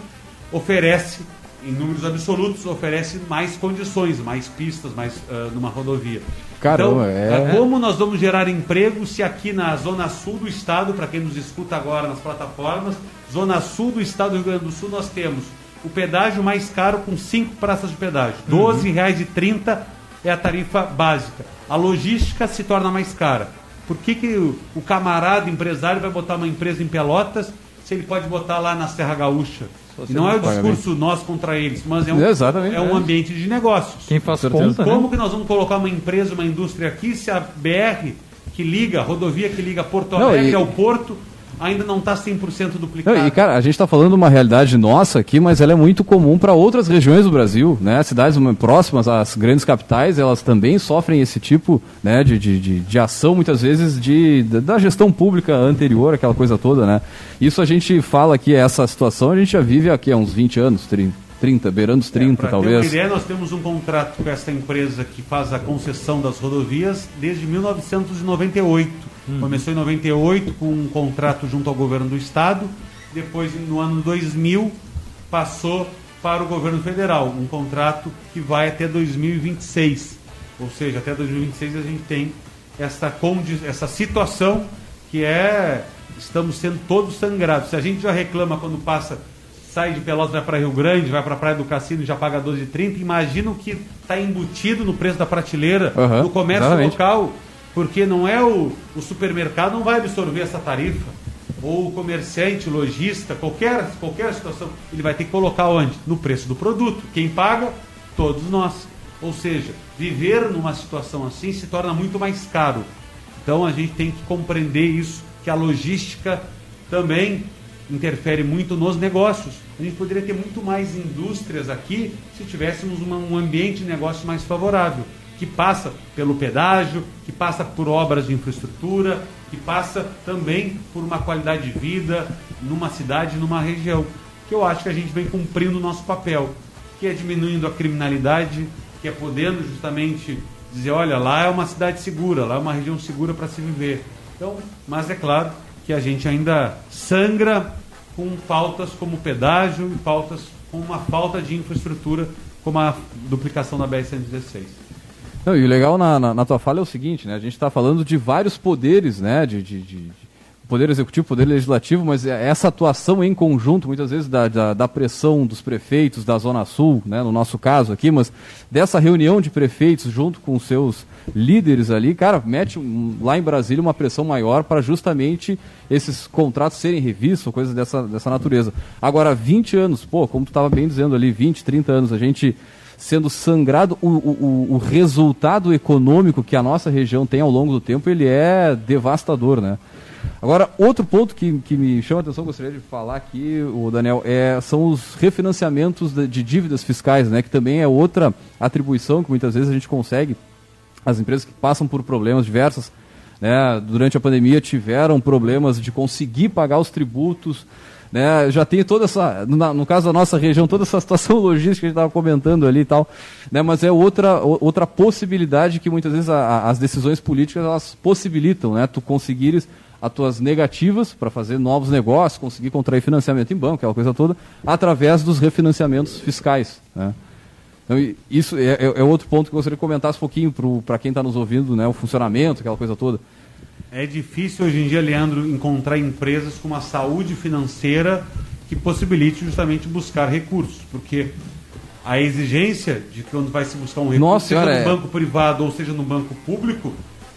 oferece em números absolutos, oferece mais condições, mais pistas, mais uh, numa rodovia. Caramba, então, é... como nós vamos gerar emprego se aqui na zona sul do estado, para quem nos escuta agora nas plataformas, zona sul do estado do Rio Grande do Sul, nós temos o pedágio mais caro com cinco praças de pedágio. R$ uhum. 12,30 é a tarifa básica. A logística se torna mais cara. Por que, que o, o camarada empresário vai botar uma empresa em Pelotas se ele pode botar lá na Serra Gaúcha? Não é o discurso nós contra eles, mas é um, é um ambiente de negócios. Quem faz conta, né? Como né? que nós vamos colocar uma empresa, uma indústria aqui, se a BR que liga, a rodovia que liga Porto Alegre não, e... ao Porto, ainda não está 100% duplicado. e cara, a gente está falando de uma realidade nossa aqui, mas ela é muito comum para outras regiões do Brasil, né? Cidades próximas às grandes capitais, elas também sofrem esse tipo né, de, de, de, de ação, muitas vezes, de, da gestão pública anterior, aquela coisa toda, né? Isso a gente fala aqui, essa situação, a gente já vive aqui há uns 20 anos, 30. 30, beirando os 30, é, talvez. Ter uma ideia, nós temos um contrato com essa empresa que faz a concessão das rodovias desde 1998. Hum. Começou em 98 com um contrato junto ao governo do estado, depois no ano 2000 passou para o governo federal, um contrato que vai até 2026. Ou seja, até 2026 a gente tem essa, essa situação que é estamos sendo todos sangrados. Se a gente já reclama quando passa sai de Pelotas, vai para Rio Grande, vai para a Praia do Cassino e já paga 12,30. Imagina o que está embutido no preço da prateleira, uhum, no comércio exatamente. local, porque não é o, o supermercado não vai absorver essa tarifa. Ou o comerciante, o lojista, qualquer, qualquer situação, ele vai ter que colocar onde? No preço do produto. Quem paga? Todos nós. Ou seja, viver numa situação assim se torna muito mais caro. Então a gente tem que compreender isso, que a logística também interfere muito nos negócios. A gente poderia ter muito mais indústrias aqui se tivéssemos uma, um ambiente de negócio mais favorável, que passa pelo pedágio, que passa por obras de infraestrutura, que passa também por uma qualidade de vida numa cidade, numa região. Que eu acho que a gente vem cumprindo o nosso papel, que é diminuindo a criminalidade, que é podendo justamente dizer, olha, lá é uma cidade segura, lá é uma região segura para se viver. Então, mas é claro, que a gente ainda sangra com pautas como pedágio e pautas com uma falta de infraestrutura como a duplicação da BR-116. Não, e o legal na, na, na, tua fala é o seguinte, né? A gente está falando de vários poderes, né? De, de, de, Poder Executivo, Poder Legislativo, mas é essa atuação em conjunto, muitas vezes, da, da, da, pressão dos prefeitos da Zona Sul, né, no nosso caso aqui, mas dessa reunião de prefeitos junto com seus líderes ali, cara, mete um, lá em Brasília uma pressão maior para justamente esses contratos serem revistos, coisas dessa, dessa natureza. Agora, 20 anos, pô, como tu estava bem dizendo ali, 20, 30 anos, a gente sendo sangrado, o, o, o resultado econômico que a nossa região tem ao longo do tempo, ele é devastador, né? Agora, outro ponto que, que me chama a atenção, gostaria de falar aqui, o Daniel, é, são os refinanciamentos de, de dívidas fiscais, né, que também é outra atribuição que muitas vezes a gente consegue. As empresas que passam por problemas diversos, né, durante a pandemia tiveram problemas de conseguir pagar os tributos, né, já tem toda essa, no, no, caso da nossa região, toda essa situação logística que a gente estava comentando ali e tal, né, mas é outra, outra possibilidade que muitas vezes a, a, as decisões políticas elas possibilitam, né, tu conseguires as tuas negativas para fazer novos negócios, conseguir contrair financiamento em banco, aquela coisa toda, através dos refinanciamentos fiscais. Né? Então, isso é, é, é, outro ponto que eu gostaria de comentar um pouquinho para quem está nos ouvindo, né, o funcionamento, aquela coisa toda. É difícil hoje em dia, Leandro, encontrar empresas com uma saúde financeira que possibilite justamente buscar recursos, porque a exigência de que quando vai se buscar um recurso, Nossa, seja no é... banco privado ou seja no banco público,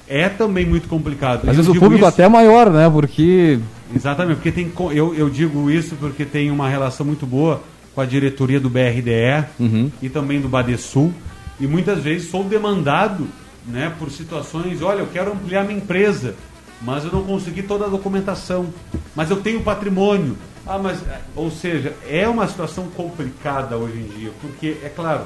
é também muito complicado. Às vezes o público isso... até é maior, né? Porque. Exatamente, porque tem. Eu, eu digo isso porque tem uma relação muito boa com a diretoria do BRDE uhum. e também do Badesul. E muitas vezes sou demandado né, por situações, olha, eu quero ampliar minha empresa, mas eu não consegui toda a documentação. Mas eu tenho patrimônio. Ah, mas. Ou seja, é uma situação complicada hoje em dia, porque, é claro,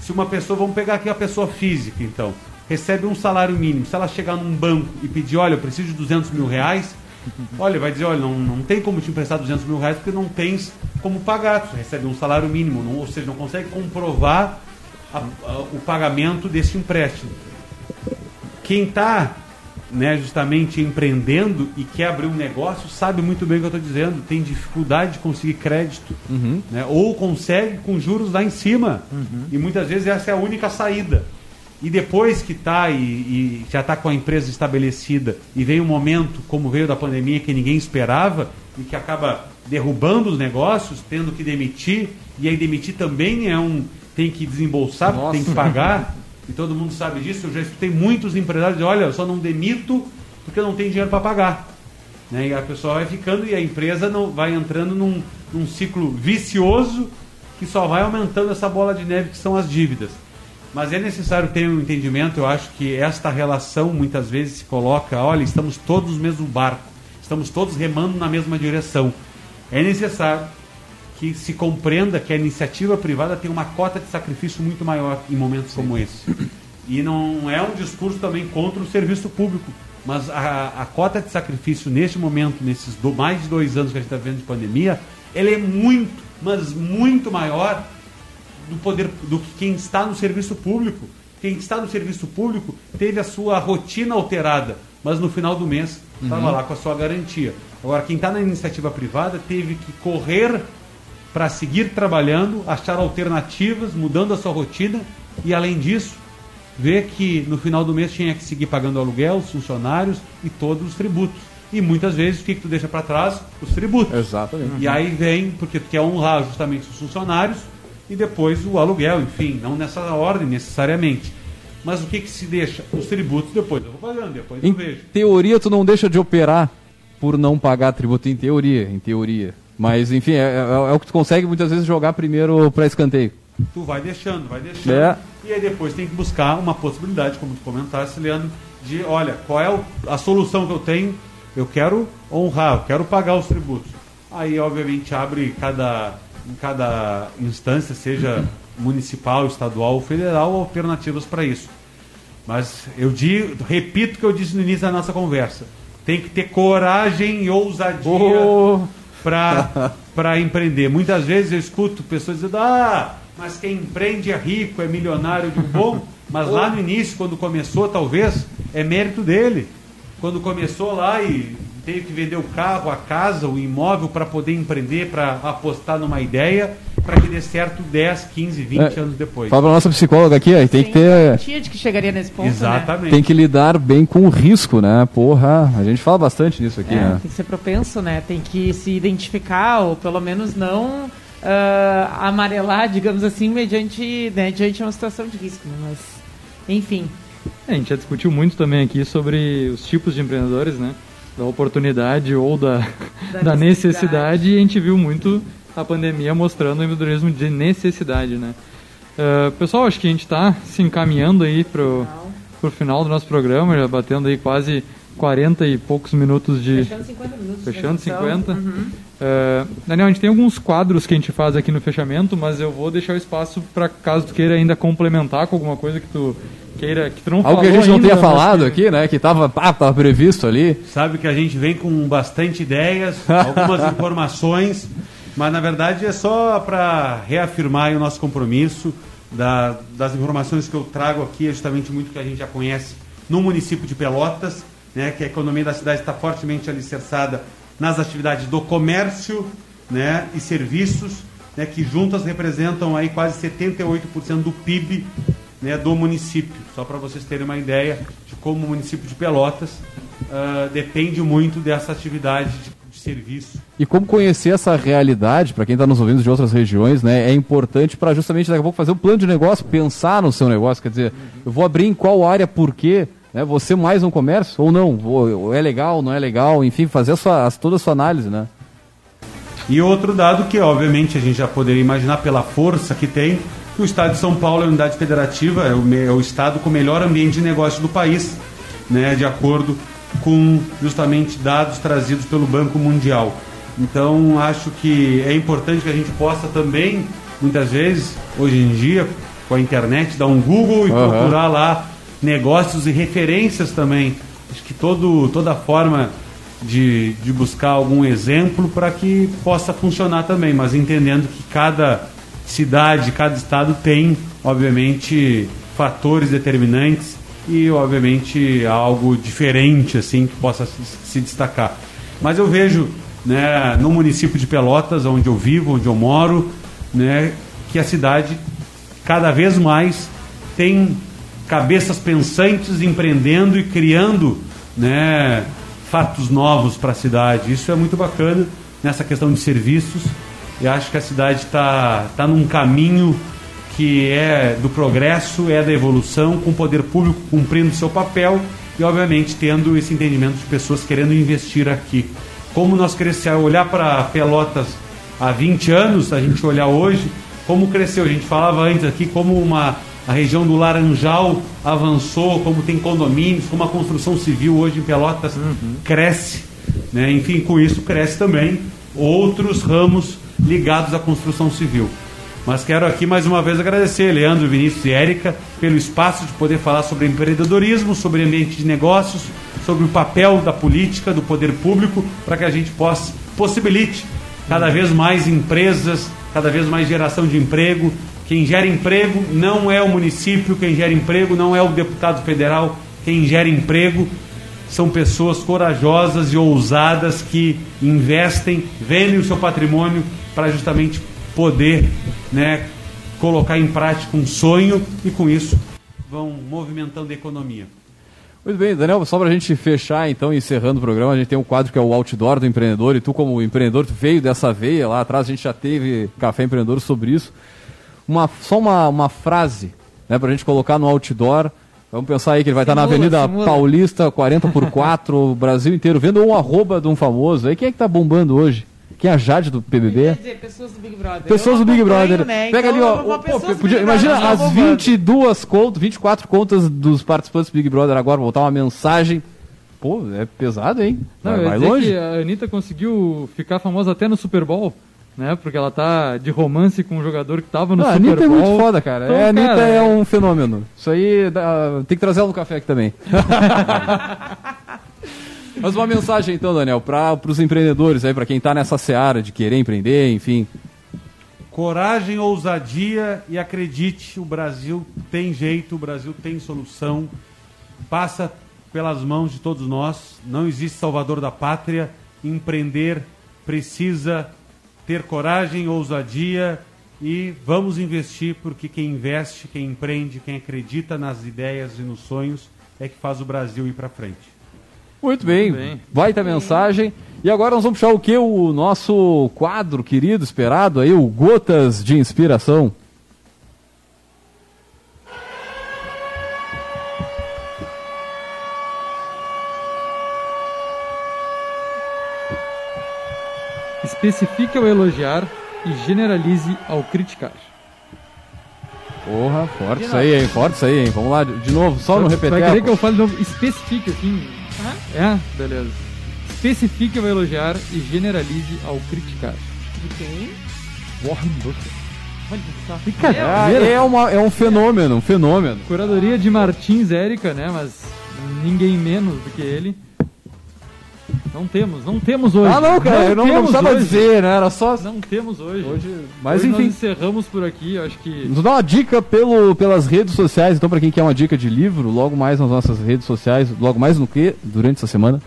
se uma pessoa, vamos pegar aqui a pessoa física, então recebe um salário mínimo. Se ela chegar num banco e pedir, olha, eu preciso de 200 mil reais, olha, vai dizer, olha, não, não tem como te emprestar 200 mil reais porque não tens como pagar. Você recebe um salário mínimo, não, ou seja, não consegue comprovar a, a, o pagamento desse empréstimo. Quem está né, justamente empreendendo e quer abrir um negócio sabe muito bem o que eu estou dizendo. Tem dificuldade de conseguir crédito. Uhum. Né, ou consegue com juros lá em cima. Uhum. E muitas vezes essa é a única saída. E depois que está e, e, já está com a empresa estabelecida e vem um momento, como veio da pandemia, que ninguém esperava e que acaba derrubando os negócios, tendo que demitir, e aí demitir também é um. tem que desembolsar, tem que pagar, e todo mundo sabe disso. Eu já escutei muitos empresários dizer, olha, eu só não demito porque eu não tenho dinheiro para pagar. Né? E a pessoa vai ficando e a empresa não vai entrando num, num ciclo vicioso que só vai aumentando essa bola de neve que são as dívidas. Mas é necessário ter um entendimento, eu acho que esta relação muitas vezes se coloca, olha, estamos todos no mesmo barco, estamos todos remando na mesma direção. É necessário que se compreenda que a iniciativa privada tem uma cota de sacrifício muito maior em momentos Sim. como esse. E não é um discurso também contra o serviço público, mas a, a cota de sacrifício neste momento, nesses do, mais de dois anos que a gente está vendo de pandemia, ela é muito, mas muito maior do poder do que quem está no serviço público. Quem está no serviço público teve a sua rotina alterada, mas no final do mês estava uhum. lá com a sua garantia. Agora, quem está na iniciativa privada teve que correr para seguir trabalhando, achar alternativas, mudando a sua rotina e, além disso, ver que no final do mês tinha que seguir pagando aluguel, os funcionários e todos os tributos. E muitas vezes o que, que tu deixa para trás? Os tributos. Exatamente. E aí vem, porque tu quer honrar justamente os funcionários e depois o aluguel, enfim, não nessa ordem necessariamente. Mas o que, que se deixa? Os tributos depois eu vou pagando, depois em eu vejo. teoria, tu não deixa de operar por não pagar tributo, em teoria, em teoria. Mas, enfim, é, é, é o que tu consegue muitas vezes jogar primeiro para escanteio. Tu vai deixando, vai deixando. É. E aí depois tem que buscar uma possibilidade, como tu comentaste, Leandro, de, olha, qual é a solução que eu tenho? Eu quero honrar, eu quero pagar os tributos. Aí, obviamente, abre cada, em cada instância, seja municipal, estadual ou federal, alternativas para isso. Mas eu digo, repito o que eu disse no início da nossa conversa. Tem que ter coragem e ousadia oh. para empreender. Muitas vezes eu escuto pessoas dizendo: ah, mas quem empreende é rico, é milionário. de bom, mas lá no início, quando começou, talvez, é mérito dele. Quando começou lá e teve que vender o carro, a casa, o imóvel para poder empreender, para apostar numa ideia, para que dê certo 10, 15, 20 é, anos depois. Fala para nossa psicóloga aqui, aí tem Sim, que ter. Tinha de que chegaria nesse ponto. Né? Exatamente. Né? Tem que lidar bem com o risco, né? Porra, a gente fala bastante nisso aqui, é, né? Tem que ser propenso, né? Tem que se identificar, ou pelo menos não uh, amarelar, digamos assim, mediante, né, mediante uma situação de risco. Né? Mas, enfim. É, a gente já discutiu muito também aqui sobre os tipos de empreendedores, né? Da oportunidade ou da, da, da necessidade. necessidade. e a gente viu muito a pandemia mostrando o empreendedorismo de necessidade, né? Uh, pessoal, acho que a gente está se encaminhando aí para o final do nosso programa, já batendo aí quase 40 e poucos minutos de... Fechando 50 minutos. Fechando 50. Uhum. Uh, Daniel, a gente tem alguns quadros que a gente faz aqui no fechamento, mas eu vou deixar o espaço para caso tu queira ainda complementar com alguma coisa que tu queira, que tu não Algo que a gente não tenha falado que... aqui, né? Que estava ah, tava previsto ali. Sabe que a gente vem com bastante ideias, algumas informações, mas na verdade é só para reafirmar o nosso compromisso da, das informações que eu trago aqui, é justamente muito que a gente já conhece no município de Pelotas, né? Que a economia da cidade está fortemente alicerçada nas atividades do comércio, né? E serviços, né? Que juntas representam aí quase 78% do PIB né, do município. Só para vocês terem uma ideia de como o município de Pelotas uh, depende muito dessa atividade de, serviço. E como conhecer essa realidade, para quem está nos ouvindo de outras regiões, né, é importante para justamente daqui a pouco fazer um plano de negócio, pensar no seu negócio. Quer dizer, eu vou abrir em qual área, por quê? Né, você mais um comércio ou não? Vou, é legal, não é legal? Enfim, fazer a sua, toda a sua análise, né? E outro dado que, obviamente, a gente já poderia imaginar pela força que tem, que o Estado de São Paulo é a unidade federativa, é o, é o Estado com o melhor ambiente de negócio do país, né, de acordo com justamente dados trazidos pelo Banco Mundial. Então, acho que é importante que a gente possa também, muitas vezes, hoje em dia, com a internet, dar um Google e uhum. procurar lá negócios e referências também. Acho que todo, toda forma de, de buscar algum exemplo para que possa funcionar também, mas entendendo que cada cidade, cada estado tem, obviamente, fatores determinantes e, obviamente, algo diferente assim que possa se destacar. Mas eu vejo, né, no município de Pelotas, onde eu vivo, onde eu moro, né, que a cidade cada vez mais tem cabeças pensantes empreendendo e criando, né, fatos novos para a cidade. Isso é muito bacana nessa questão de serviços e acho que a cidade está tá num caminho que é do progresso, é da evolução, com o poder público cumprindo seu papel e, obviamente, tendo esse entendimento de pessoas querendo investir aqui. Como nós crescemos, olhar para Pelotas há 20 anos, a gente olhar hoje, como cresceu. A gente falava antes aqui como uma, a região do Laranjal avançou, como tem condomínios, como a construção civil hoje em Pelotas uhum. cresce Né? Enfim, com isso cresce também outros ramos ligados à construção civil. Mas quero aqui mais uma vez agradecer Leandro, Vinícius e Érica pelo espaço de poder falar sobre empreendedorismo, sobre ambiente de negócios, sobre o papel da política, do poder público, para que a gente possa possibilite cada vez mais empresas, cada vez mais geração de emprego. Quem gera emprego não é o município, quem gera emprego não é o deputado federal, quem gera emprego são pessoas corajosas e ousadas que investem, vendem o seu patrimônio para justamente poder né, colocar em prática um sonho e com isso vão movimentando a economia. Muito bem, Daniel, só para a gente fechar, então, encerrando o programa, a gente tem um quadro que é o Outdoor do Empreendedor, e tu, como empreendedor, tu veio dessa veia lá atrás, a gente já teve Café Empreendedor sobre isso. Uma, só uma, uma frase né, para a gente colocar no outdoor. Vamos pensar aí que ele vai simula, estar na Avenida simula. Paulista, 40 por 4, Brasil inteiro, vendo um arroba de um famoso. Aí quem é que está bombando hoje? Quem é a Jade do PBB? Dizer, pessoas do Big Brother. Pessoas do Big Brother. Né? Pega então, ali, ó. Pô, podia, imagina as 22 contas, 24 contas dos participantes do Big Brother agora, voltar uma mensagem. Pô, é pesado, hein? Não, vai, vai longe. a Anitta conseguiu ficar famosa até no Super Bowl. Né, porque ela tá de romance com um jogador que tava no Super Bowl. A Anitta é muito foda, cara. Então, é, a Anitta cara, é um fenômeno. Isso aí dá, tem que trazer ela no café aqui também. Mas uma mensagem então, Daniel, para os empreendedores aí, para quem está nessa seara de querer empreender, enfim. Coragem, ousadia e acredite, o Brasil tem jeito, o Brasil tem solução. Passa pelas mãos de todos nós. Não existe salvador da pátria. Empreender precisa ter coragem, ousadia e vamos investir porque quem investe, quem empreende, quem acredita nas ideias e nos sonhos é que faz o Brasil ir para frente. Muito bem. bem. Vai ter mensagem. E agora nós vamos puxar o que? O nosso quadro querido, esperado aí, o Gotas de Inspiração. Especifique ao elogiar e generalize ao criticar. Porra, forte isso aí, hein? Forte isso aí, hein? Vamos lá, de novo, só no repetir. Vai querer que eu fale de novo? Especifique, assim, é? Beleza. Especifique ao elogiar e generalize ao criticar. De quem? Warren Buffett. É, é, uma, é um fenômeno, um fenômeno. Curadoria de Martins Érica, né? Mas ninguém menos do que ele. Não temos, não temos hoje. Ah, não, cara, não eu não, não precisava hoje. dizer, né? Era só. Não temos hoje. hoje mas hoje enfim. Nós encerramos por aqui, acho que. Nos dá uma dica pelo, pelas redes sociais, então, para quem quer uma dica de livro, logo mais nas nossas redes sociais, logo mais no que? Durante essa semana?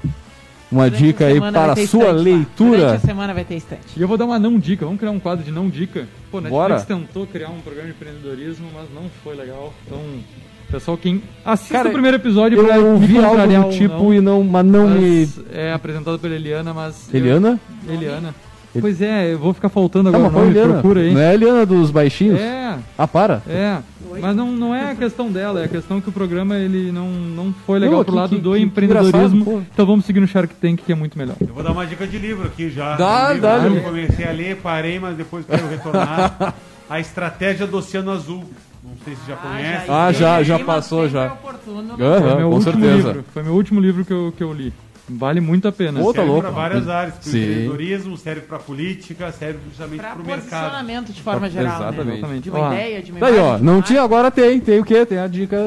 Uma Durante dica aí para a sua estante, leitura. Durante a semana vai ter estante. E eu vou dar uma não dica. Vamos criar um quadro de não dica. Pô, Netflix Bora. tentou criar um programa de empreendedorismo, mas não foi legal. Então, Pessoal, quem assiste Cara, o primeiro episódio eu ouvi algo do tipo não, e não, mas não mas me é apresentado pela Eliana, mas Eliana? Eu... Eliana. Pois é, eu vou ficar faltando agora não, nome, Eliana. procura aí. Não é a Eliana dos baixinhos? É. Ah, para. É. Mas não, não é a questão dela, é a questão que o programa ele não, não foi legal pro lado que, do que, empreendedorismo. Que então vamos seguir no Shark Tank, que é muito melhor. Eu vou dar uma dica de livro aqui já. Dá, um dá. Eu comecei a ler, parei, mas depois quero retornar. a Estratégia do Oceano Azul. Não sei se já ah, conhece. Ah, já, já passou já. Uhum, com último certeza. Livro, foi meu último livro que eu, que eu li. Vale muito a pena. Pô, tá serve para várias áreas. Para o empreendedorismo, serve para política, serve justamente para o mercado. posicionamento de forma geral. Exatamente. Né? Exatamente. De uma ó, ideia, de uma Daí, ó, não tinha, agora tem. Tem o quê? Tem a dica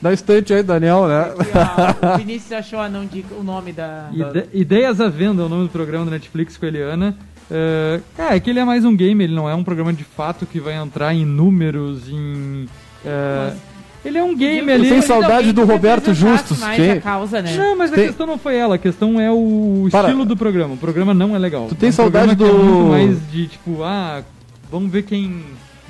da estante aí, Daniel, né? Aqui, ó, o Vinícius achou a não dica, o nome da... Ide Ideias à Venda é o nome do programa da Netflix com a Eliana. Uh, é, é que ele é mais um game, ele não é um programa de fato que vai entrar em números, em. Uh, ele é um game ali. Tem saudade do Roberto Justus. Que... Causa, né? Não, mas tem... a questão não foi ela, a questão é o Para. estilo do programa. O programa não é legal. Tu tem é um saudade do. É muito mais de tipo, ah, vamos ver quem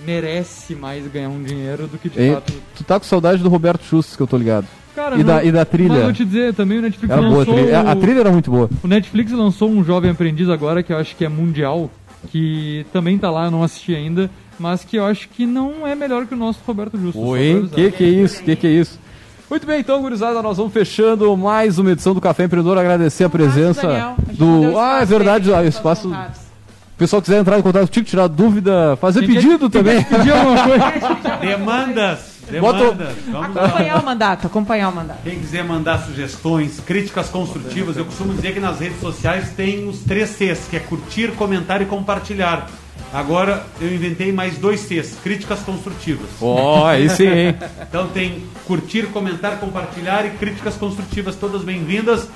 merece mais ganhar um dinheiro do que de Ei, fato. Tu tá com saudade do Roberto Justus, que eu tô ligado. Cara, e, não, da, e da trilha. Mas vou te dizer, também o Netflix era lançou. Boa, a, trilha. a trilha era muito boa. O Netflix lançou um jovem aprendiz agora, que eu acho que é mundial, que também tá lá, eu não assisti ainda, mas que eu acho que não é melhor que o nosso Roberto Justo. Oi, que que é isso? Que que é isso? Muito bem, então, gurizada, nós vamos fechando mais uma edição do Café Empreendedor. Agradecer a presença Daniel, a do. Ah, é verdade, o espaço. O pessoal quiser entrar em contato contigo, tirar dúvida, fazer pedido também. Pedir alguma coisa. Demandas Demandas, acompanhar o mandato, acompanhar o mandato. Quem quiser mandar sugestões, críticas construtivas, eu costumo dizer que nas redes sociais tem os três Cs, que é curtir, comentar e compartilhar. Agora eu inventei mais dois Cs, críticas construtivas. Ó, oh, aí sim, hein? então tem curtir, comentar, compartilhar e críticas construtivas, todas bem-vindas.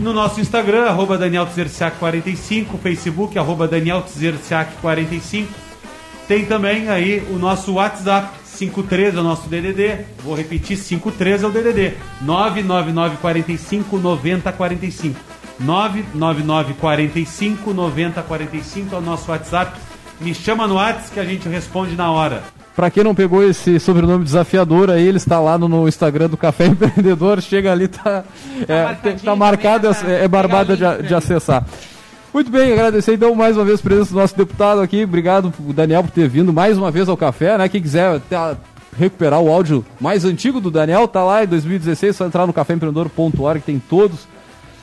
No nosso Instagram, arroba Daniel 45 Facebook, arroba Daniel 45 Tem também aí o nosso WhatsApp, 53 é o nosso DDD. Vou repetir, 53 é o DDD. 99945 9045. 99945 9045 é o nosso WhatsApp. Me chama no WhatsApp que a gente responde na hora. Para quem não pegou esse sobrenome desafiador aí, ele está lá no, no Instagram do Café Empreendedor. Chega ali, tá, é, tá marcado, é, é barbada de, de acessar. Muito bem, agradecer então mais uma vez a presença do nosso deputado aqui. Obrigado, Daniel, por ter vindo mais uma vez ao café, né? Quem quiser tá, recuperar o áudio mais antigo do Daniel, tá lá em 2016, só entrar no caféempreendedor.org, tem todos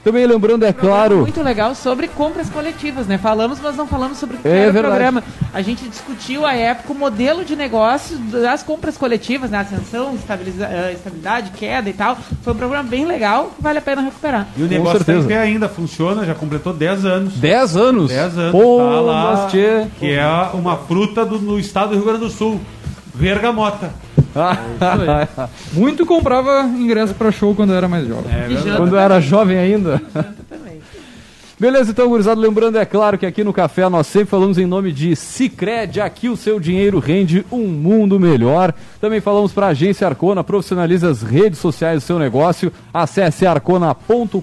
também lembrando, é claro. Muito legal sobre compras coletivas, né? Falamos, mas não falamos sobre o que é era o programa. A gente discutiu à época o modelo de negócio das compras coletivas, né? Ascensão, eh, estabilidade, queda e tal. Foi um programa bem legal que vale a pena recuperar. E o negócio tem ainda funciona, já completou 10 anos. 10 anos? 10 anos. Pô, tá lá, que é uma fruta do, no estado do Rio Grande do Sul. Vergamota. Muito comprava ingresso para show quando era mais jovem. É, quando era jovem ainda. Beleza, então, gurizada, lembrando, é claro, que aqui no Café nós sempre falamos em nome de Cicred, aqui o seu dinheiro rende um mundo melhor. Também falamos para a agência Arcona, profissionalize as redes sociais do seu negócio. Acesse arcona.com.br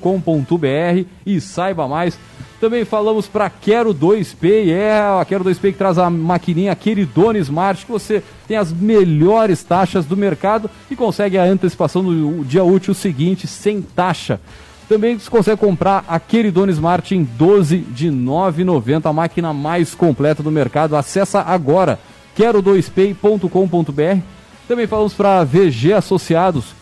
e saiba mais. Também falamos para Quero 2P, é a Quero 2P que traz a maquininha Queridone Smart, que você tem as melhores taxas do mercado e consegue a antecipação no dia útil seguinte sem taxa. Também você consegue comprar a Queridone Smart em 12 de 9,90, a máquina mais completa do mercado. Acessa agora quero2p.com.br. Também falamos para VG Associados.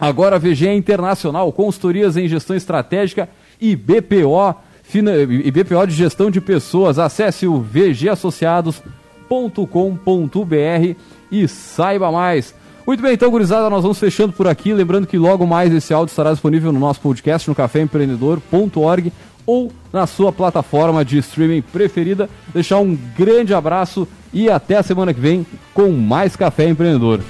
Agora VG é Internacional, consultorias em gestão estratégica e BPO e BPO de Gestão de Pessoas. Acesse o vgassociados.com.br e saiba mais. Muito bem, então, gurizada, nós vamos fechando por aqui. Lembrando que logo mais esse áudio estará disponível no nosso podcast no caféempreendedor.org ou na sua plataforma de streaming preferida. Deixar um grande abraço e até a semana que vem com mais Café Empreendedor.